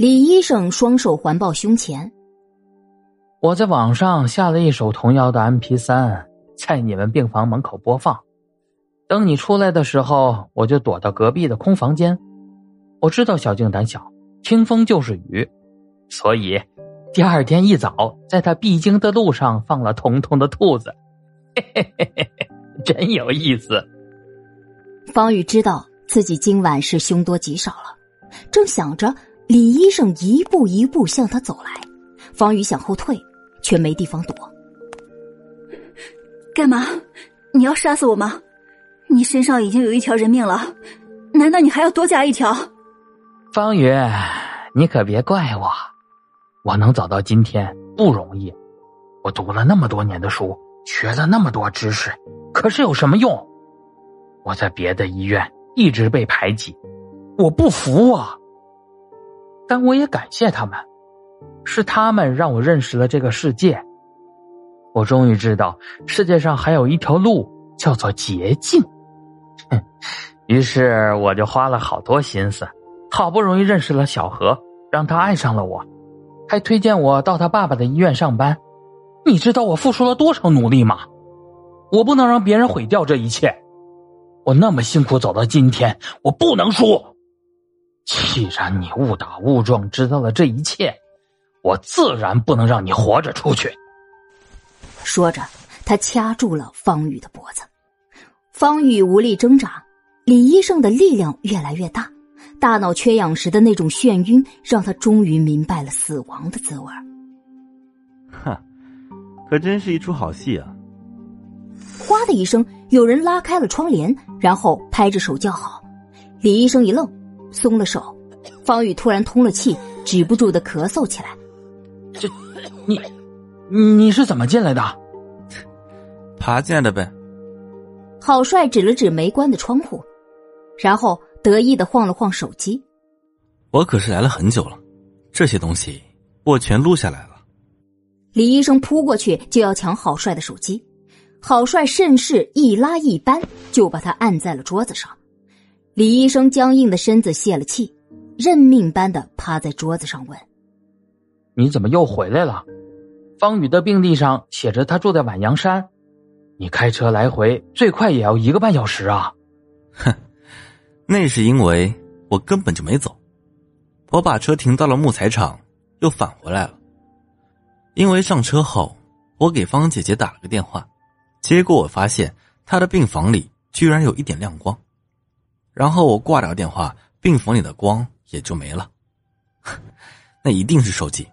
李医生双手环抱胸前。我在网上下了一首童谣的 M P 三，在你们病房门口播放。等你出来的时候，我就躲到隔壁的空房间。我知道小静胆小，听风就是雨，所以第二天一早，在她必经的路上放了彤彤的兔子。嘿嘿嘿嘿嘿，真有意思。方宇知道自己今晚是凶多吉少了，正想着，李医生一步一步向他走来，方宇想后退，却没地方躲。干嘛？你要杀死我吗？你身上已经有一条人命了，难道你还要多加一条？方宇，你可别怪我，我能走到今天不容易，我读了那么多年的书，学了那么多知识，可是有什么用？我在别的医院一直被排挤，我不服啊！但我也感谢他们，是他们让我认识了这个世界。我终于知道世界上还有一条路叫做捷径。哼，于是我就花了好多心思，好不容易认识了小何，让他爱上了我，还推荐我到他爸爸的医院上班。你知道我付出了多少努力吗？我不能让别人毁掉这一切。我那么辛苦走到今天，我不能输。既然你误打误撞知道了这一切，我自然不能让你活着出去。说着，他掐住了方宇的脖子。方宇无力挣扎，李医生的力量越来越大，大脑缺氧时的那种眩晕，让他终于明白了死亡的滋味。哼，可真是一出好戏啊！哗的一声，有人拉开了窗帘，然后拍着手叫好。李医生一愣，松了手。方宇突然通了气，止不住的咳嗽起来。这，你，你是怎么进来的？爬进来的呗。郝帅指了指没关的窗户，然后得意的晃了晃手机。我可是来了很久了，这些东西我全录下来了。李医生扑过去就要抢郝帅的手机，郝帅顺势一拉一扳，就把他按在了桌子上。李医生僵硬的身子泄了气，认命般的趴在桌子上问：“你怎么又回来了？”方宇的病历上写着他住在晚阳山。你开车来回最快也要一个半小时啊！哼，那是因为我根本就没走，我把车停到了木材厂，又返回来了。因为上车后，我给方姐姐打了个电话，结果我发现她的病房里居然有一点亮光，然后我挂掉电话，病房里的光也就没了。那一定是手机，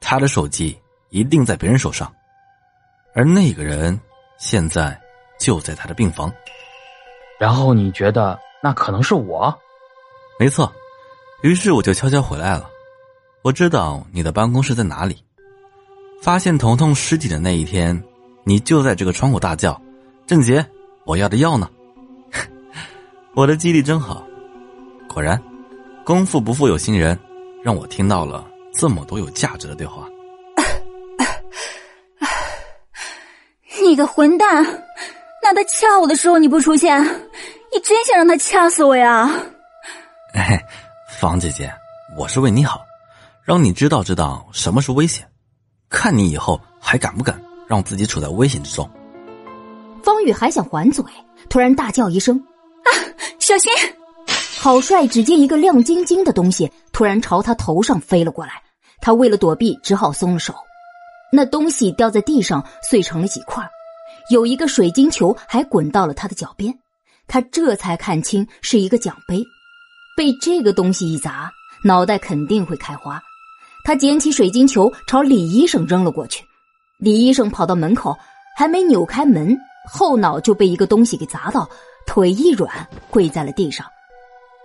他的手机一定在别人手上，而那个人。现在就在他的病房，然后你觉得那可能是我？没错，于是我就悄悄回来了。我知道你的办公室在哪里。发现彤彤尸体的那一天，你就在这个窗口大叫：“郑杰，我要的药呢？” 我的记忆力真好，果然，功夫不负有心人，让我听到了这么多有价值的对话。你个混蛋！那他掐我的时候你不出现，你真想让他掐死我呀？哎，方姐姐，我是为你好，让你知道知道什么是危险，看你以后还敢不敢让自己处在危险之中。方宇还想还嘴，突然大叫一声：“ 啊，小心！”郝帅只见一个亮晶晶的东西突然朝他头上飞了过来，他为了躲避，只好松了手。那东西掉在地上，碎成了几块。有一个水晶球还滚到了他的脚边，他这才看清是一个奖杯，被这个东西一砸，脑袋肯定会开花。他捡起水晶球朝李医生扔了过去，李医生跑到门口，还没扭开门，后脑就被一个东西给砸到，腿一软跪在了地上。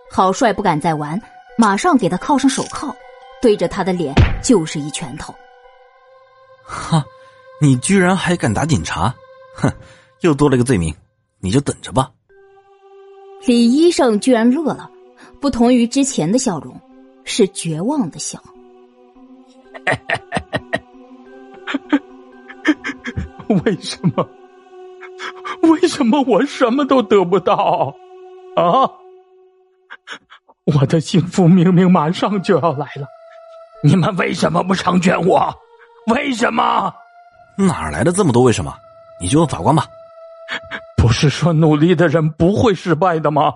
郝帅不敢再玩，马上给他铐上手铐，对着他的脸就是一拳头。哈，你居然还敢打警察！哼，又多了个罪名，你就等着吧。李医生居然乐了，不同于之前的笑容，是绝望的笑。为什么？为什么我什么都得不到？啊！我的幸福明明马上就要来了，你们为什么不成全我？为什么？哪来的这么多为什么？你就问法官吧。不是说努力的人不会失败的吗？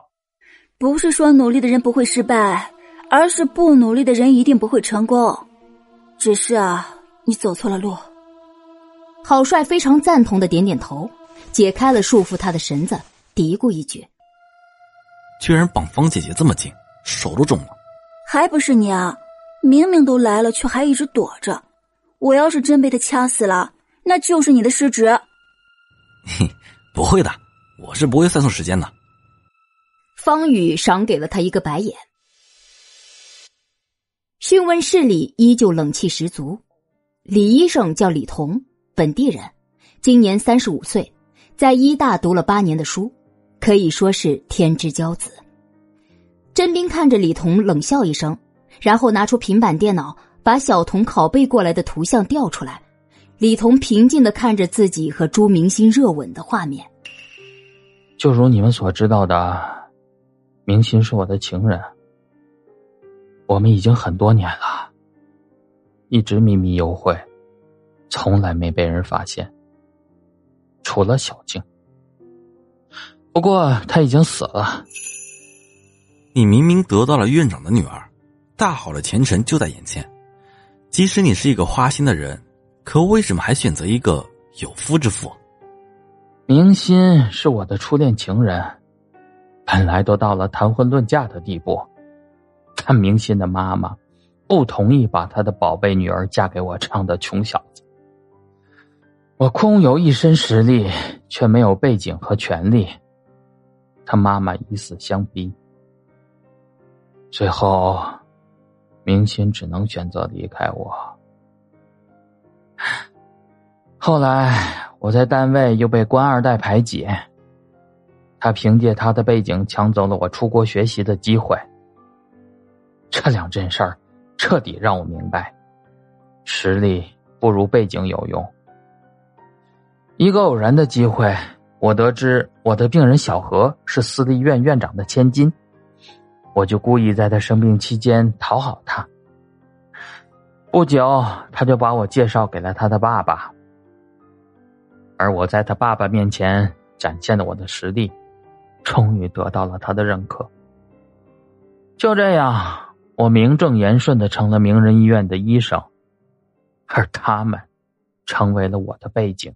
不是说努力的人不会失败，而是不努力的人一定不会成功。只是啊，你走错了路。郝帅非常赞同的点点头，解开了束缚他的绳子，嘀咕一句：“居然绑方姐姐这么紧，手都肿了。还不是你啊！明明都来了，却还一直躲着。我要是真被他掐死了，那就是你的失职。”嘿，不会的，我是不会算错时间的。方宇赏给了他一个白眼。讯问室里依旧冷气十足。李医生叫李彤，本地人，今年三十五岁，在医大读了八年的书，可以说是天之骄子。甄斌看着李彤冷笑一声，然后拿出平板电脑，把小童拷贝过来的图像调出来。李彤平静的看着自己和朱明星热吻的画面。就如你们所知道的，明星是我的情人。我们已经很多年了，一直秘密幽会，从来没被人发现，除了小静。不过他已经死了。你明明得到了院长的女儿，大好的前程就在眼前。即使你是一个花心的人，可为什么还选择一个有夫之妇？明心是我的初恋情人，本来都到了谈婚论嫁的地步。但明心的妈妈不同意把他的宝贝女儿嫁给我这样的穷小子。我空有一身实力，却没有背景和权利。他妈妈以死相逼，最后明心只能选择离开我。后来我在单位又被官二代排挤，他凭借他的背景抢走了我出国学习的机会。这两件事儿，彻底让我明白，实力不如背景有用。一个偶然的机会，我得知我的病人小何是私立医院院长的千金，我就故意在他生病期间讨好他。不久，他就把我介绍给了他的爸爸，而我在他爸爸面前展现了我的实力，终于得到了他的认可。就这样。我名正言顺的成了名人医院的医生，而他们成为了我的背景。